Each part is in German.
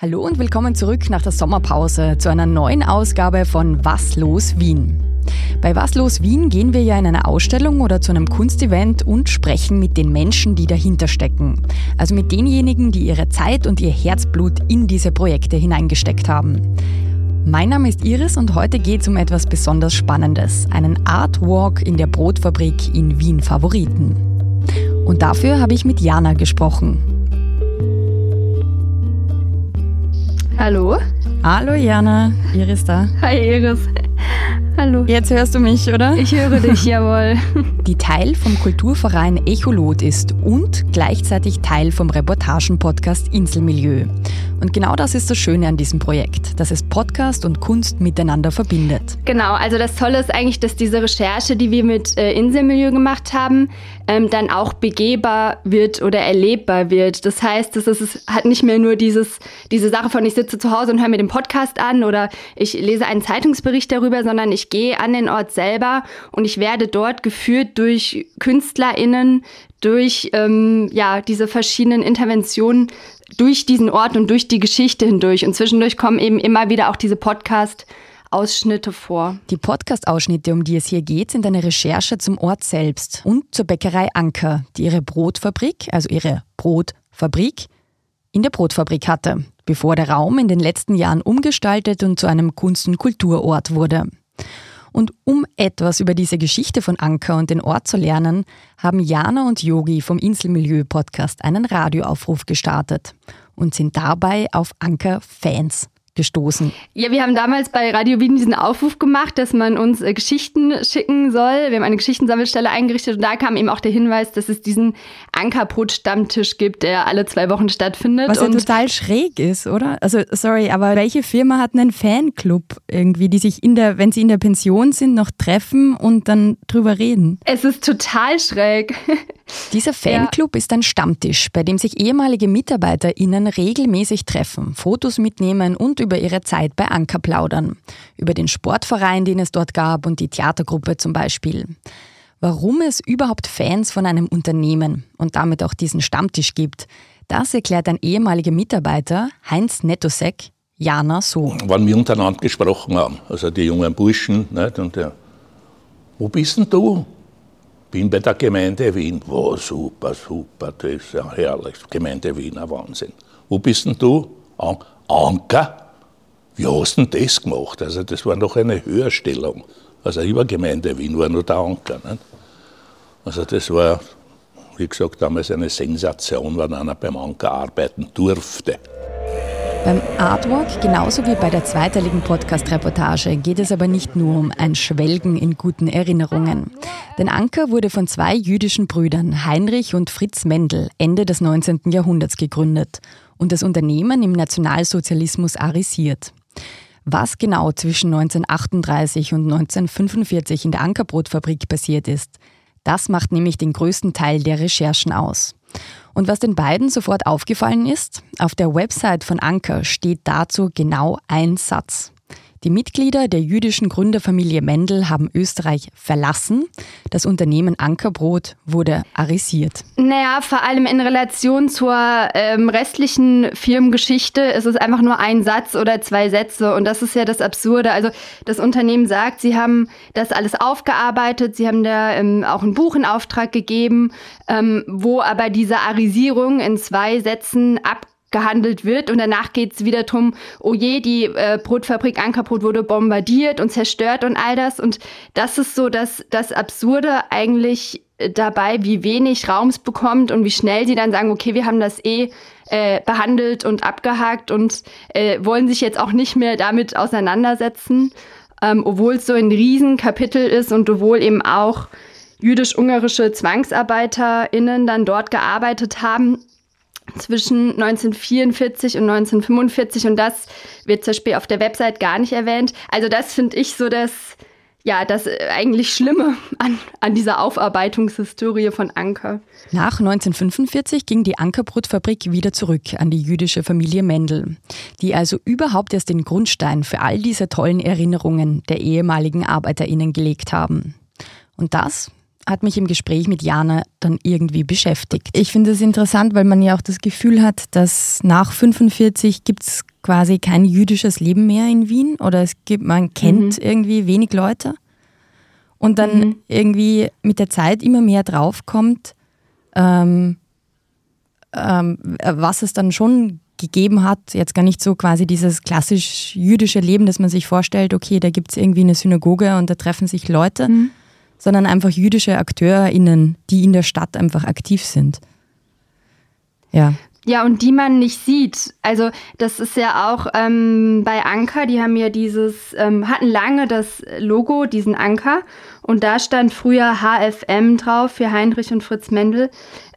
Hallo und willkommen zurück nach der Sommerpause zu einer neuen Ausgabe von Was los Wien. Bei Was los Wien gehen wir ja in eine Ausstellung oder zu einem Kunstevent und sprechen mit den Menschen, die dahinter stecken. Also mit denjenigen, die ihre Zeit und ihr Herzblut in diese Projekte hineingesteckt haben. Mein Name ist Iris und heute geht es um etwas besonders Spannendes, einen Artwalk in der Brotfabrik in Wien Favoriten. Und dafür habe ich mit Jana gesprochen. Hallo. Hallo Jana, Iris da. Hi Iris. Hallo. Jetzt hörst du mich, oder? Ich höre dich, jawohl. Die Teil vom Kulturverein Echolot ist und gleichzeitig Teil vom Reportagen-Podcast Inselmilieu. Und genau das ist das Schöne an diesem Projekt, dass es Podcast und Kunst miteinander verbindet. Genau, also das Tolle ist eigentlich, dass diese Recherche, die wir mit äh, Inselmilieu gemacht haben, ähm, dann auch begehbar wird oder erlebbar wird. Das heißt, es ist, hat nicht mehr nur dieses, diese Sache von ich sitze zu Hause und höre mir den Podcast an oder ich lese einen Zeitungsbericht darüber, sondern ich gehe an den Ort selber und ich werde dort geführt durch KünstlerInnen, durch ähm, ja, diese verschiedenen Interventionen durch diesen Ort und durch die Geschichte hindurch. Und zwischendurch kommen eben immer wieder auch diese Podcast- Ausschnitte vor. Die Podcast-Ausschnitte, um die es hier geht, sind eine Recherche zum Ort selbst und zur Bäckerei Anker, die ihre Brotfabrik, also ihre Brotfabrik, in der Brotfabrik hatte, bevor der Raum in den letzten Jahren umgestaltet und zu einem Kunst- und Kulturort wurde. Und um etwas über diese Geschichte von Anker und den Ort zu lernen, haben Jana und Yogi vom Inselmilieu Podcast einen Radioaufruf gestartet und sind dabei auf Anker Fans gestoßen? Ja, wir haben damals bei Radio Wien diesen Aufruf gemacht, dass man uns äh, Geschichten schicken soll. Wir haben eine Geschichtensammelstelle eingerichtet und da kam eben auch der Hinweis, dass es diesen Ankerbrot-Stammtisch gibt, der alle zwei Wochen stattfindet. Was ja total schräg ist, oder? Also, sorry, aber welche Firma hat einen Fanclub irgendwie, die sich in der, wenn sie in der Pension sind, noch treffen und dann drüber reden? Es ist total schräg. Dieser Fanclub ja. ist ein Stammtisch, bei dem sich ehemalige MitarbeiterInnen regelmäßig treffen, Fotos mitnehmen und über ihre Zeit bei Anker plaudern. Über den Sportverein, den es dort gab und die Theatergruppe zum Beispiel. Warum es überhaupt Fans von einem Unternehmen und damit auch diesen Stammtisch gibt, das erklärt ein ehemaliger Mitarbeiter, Heinz Nettosek, Jana so. Wenn wir untereinander gesprochen haben, also die jungen Burschen, nicht, und der, wo bist denn du? Bin bei der Gemeinde Wien. Wow, super, super, das ist ja herrlich. Gemeinde Wien, ein Wahnsinn. Wo bist denn du? Anker? wie hast du denn das gemacht? Also das war noch eine Höherstellung. Also über Gemeinde Wien war nur der Anker. Nicht? Also das war, wie gesagt, damals eine Sensation, wenn einer beim Anker arbeiten durfte. Beim Artwork, genauso wie bei der zweiteiligen Podcast-Reportage, geht es aber nicht nur um ein Schwelgen in guten Erinnerungen. Denn Anker wurde von zwei jüdischen Brüdern, Heinrich und Fritz Mendel, Ende des 19. Jahrhunderts gegründet und das Unternehmen im Nationalsozialismus arisiert. Was genau zwischen 1938 und 1945 in der Ankerbrotfabrik passiert ist, das macht nämlich den größten Teil der Recherchen aus. Und was den beiden sofort aufgefallen ist, auf der Website von Anker steht dazu genau ein Satz. Die Mitglieder der jüdischen Gründerfamilie Mendel haben Österreich verlassen. Das Unternehmen Ankerbrot wurde arisiert. Naja, vor allem in Relation zur ähm, restlichen Firmengeschichte ist es einfach nur ein Satz oder zwei Sätze. Und das ist ja das Absurde. Also das Unternehmen sagt, sie haben das alles aufgearbeitet, sie haben da ähm, auch ein Buch in Auftrag gegeben, ähm, wo aber diese Arisierung in zwei Sätzen ab gehandelt wird. Und danach geht es wieder drum, oh je, die äh, Brotfabrik Ankerbrot wurde bombardiert und zerstört und all das. Und das ist so das, das Absurde eigentlich dabei, wie wenig Raum es bekommt und wie schnell sie dann sagen, okay, wir haben das eh äh, behandelt und abgehakt und äh, wollen sich jetzt auch nicht mehr damit auseinandersetzen, ähm, obwohl es so ein Riesenkapitel ist und obwohl eben auch jüdisch-ungarische ZwangsarbeiterInnen dann dort gearbeitet haben zwischen 1944 und 1945 und das wird zum Beispiel auf der Website gar nicht erwähnt. Also das finde ich so das, ja, das eigentlich Schlimme an, an dieser Aufarbeitungshistorie von Anker. Nach 1945 ging die Ankerbrotfabrik wieder zurück an die jüdische Familie Mendel, die also überhaupt erst den Grundstein für all diese tollen Erinnerungen der ehemaligen ArbeiterInnen gelegt haben. Und das hat mich im Gespräch mit Jana dann irgendwie beschäftigt. Ich finde es interessant, weil man ja auch das Gefühl hat, dass nach 45 gibt es quasi kein jüdisches Leben mehr in Wien oder es gibt, man kennt mhm. irgendwie wenig Leute und dann mhm. irgendwie mit der Zeit immer mehr draufkommt, ähm, ähm, was es dann schon gegeben hat, jetzt gar nicht so quasi dieses klassisch jüdische Leben, dass man sich vorstellt, okay, da gibt es irgendwie eine Synagoge und da treffen sich Leute, mhm. Sondern einfach jüdische AkteurInnen, die in der Stadt einfach aktiv sind. Ja. Ja, und die man nicht sieht. Also das ist ja auch ähm, bei Anker, die haben ja dieses, ähm, hatten lange das Logo, diesen Anker. Und da stand früher HFM drauf für Heinrich und Fritz Mendel.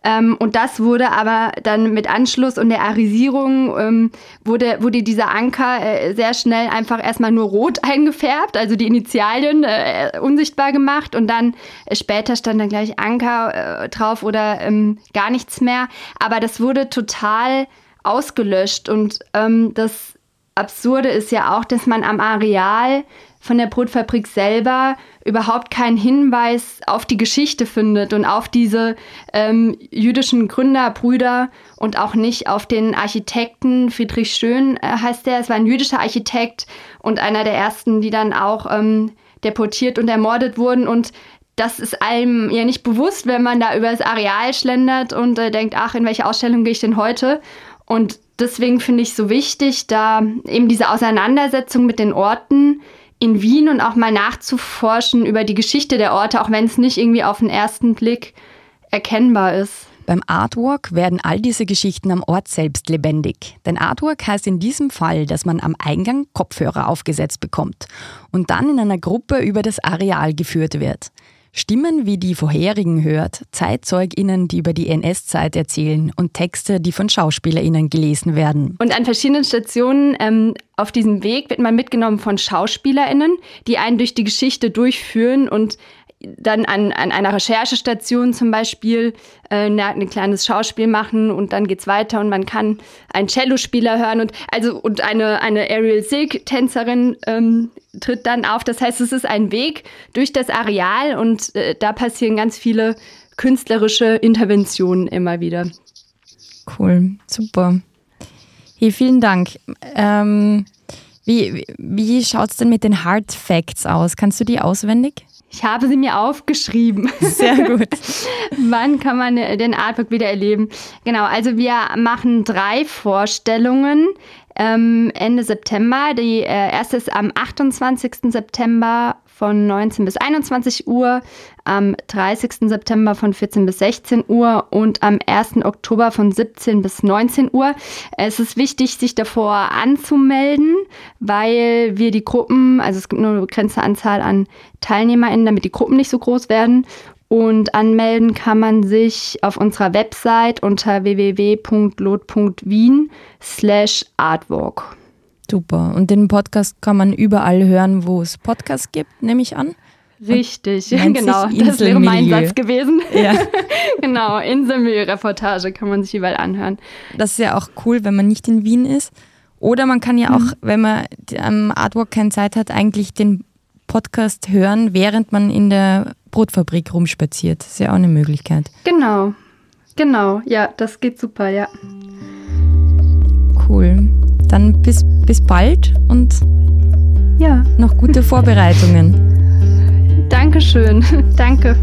Ähm, und das wurde aber dann mit Anschluss und der Arisierung ähm, wurde, wurde dieser Anker äh, sehr schnell einfach erstmal nur rot eingefärbt, also die Initialien äh, unsichtbar gemacht und dann äh, später stand dann gleich Anker äh, drauf oder ähm, gar nichts mehr. Aber das wurde total ausgelöscht und ähm, das Absurde ist ja auch, dass man am Areal von der Brotfabrik selber überhaupt keinen Hinweis auf die Geschichte findet und auf diese ähm, jüdischen Gründerbrüder und auch nicht auf den Architekten. Friedrich Schön äh, heißt der, es war ein jüdischer Architekt und einer der ersten, die dann auch ähm, deportiert und ermordet wurden. Und das ist einem ja nicht bewusst, wenn man da über das Areal schlendert und äh, denkt, ach, in welche Ausstellung gehe ich denn heute? Und deswegen finde ich so wichtig, da eben diese Auseinandersetzung mit den Orten in Wien und auch mal nachzuforschen über die Geschichte der Orte, auch wenn es nicht irgendwie auf den ersten Blick erkennbar ist. Beim Artwork werden all diese Geschichten am Ort selbst lebendig. Denn Artwork heißt in diesem Fall, dass man am Eingang Kopfhörer aufgesetzt bekommt und dann in einer Gruppe über das Areal geführt wird. Stimmen wie die vorherigen hört, ZeitzeugInnen, die über die NS-Zeit erzählen und Texte, die von SchauspielerInnen gelesen werden. Und an verschiedenen Stationen ähm, auf diesem Weg wird man mitgenommen von SchauspielerInnen, die einen durch die Geschichte durchführen und dann an, an einer Recherchestation zum Beispiel äh, ein kleines Schauspiel machen und dann geht's weiter und man kann einen Cellospieler hören und also und eine, eine Ariel Silk Tänzerin ähm, tritt dann auf. Das heißt, es ist ein Weg durch das Areal und äh, da passieren ganz viele künstlerische Interventionen immer wieder. Cool, super. Hey, vielen Dank. Ähm, wie wie schaut es denn mit den Hard Facts aus? Kannst du die auswendig? Ich habe sie mir aufgeschrieben. Sehr gut. Wann kann man den Artwork wieder erleben? Genau, also wir machen drei Vorstellungen ähm, Ende September. Die äh, erste ist am 28. September von 19 bis 21 Uhr, am 30. September von 14 bis 16 Uhr und am 1. Oktober von 17 bis 19 Uhr. Es ist wichtig, sich davor anzumelden, weil wir die Gruppen, also es gibt nur eine begrenzte Anzahl an TeilnehmerInnen, damit die Gruppen nicht so groß werden. Und anmelden kann man sich auf unserer Website unter www.lot.wien slash artwalk. Super. Und den Podcast kann man überall hören, wo es Podcasts gibt, nehme ich an. Richtig, genau. Das wäre mein Satz gewesen. Ja. genau, Inselmilieu-Reportage kann man sich überall anhören. Das ist ja auch cool, wenn man nicht in Wien ist. Oder man kann ja auch, mhm. wenn man am Artwork keine Zeit hat, eigentlich den Podcast hören, während man in der Brotfabrik rumspaziert. Das ist ja auch eine Möglichkeit. Genau, genau, ja, das geht super, ja. Cool. Dann bis, bis bald und ja. noch gute Vorbereitungen. Dankeschön, danke.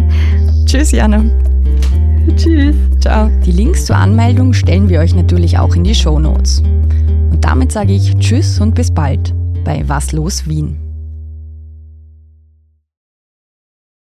Tschüss, Jana. Tschüss. Ciao. Die Links zur Anmeldung stellen wir euch natürlich auch in die Show Notes. Und damit sage ich Tschüss und bis bald bei Was los Wien.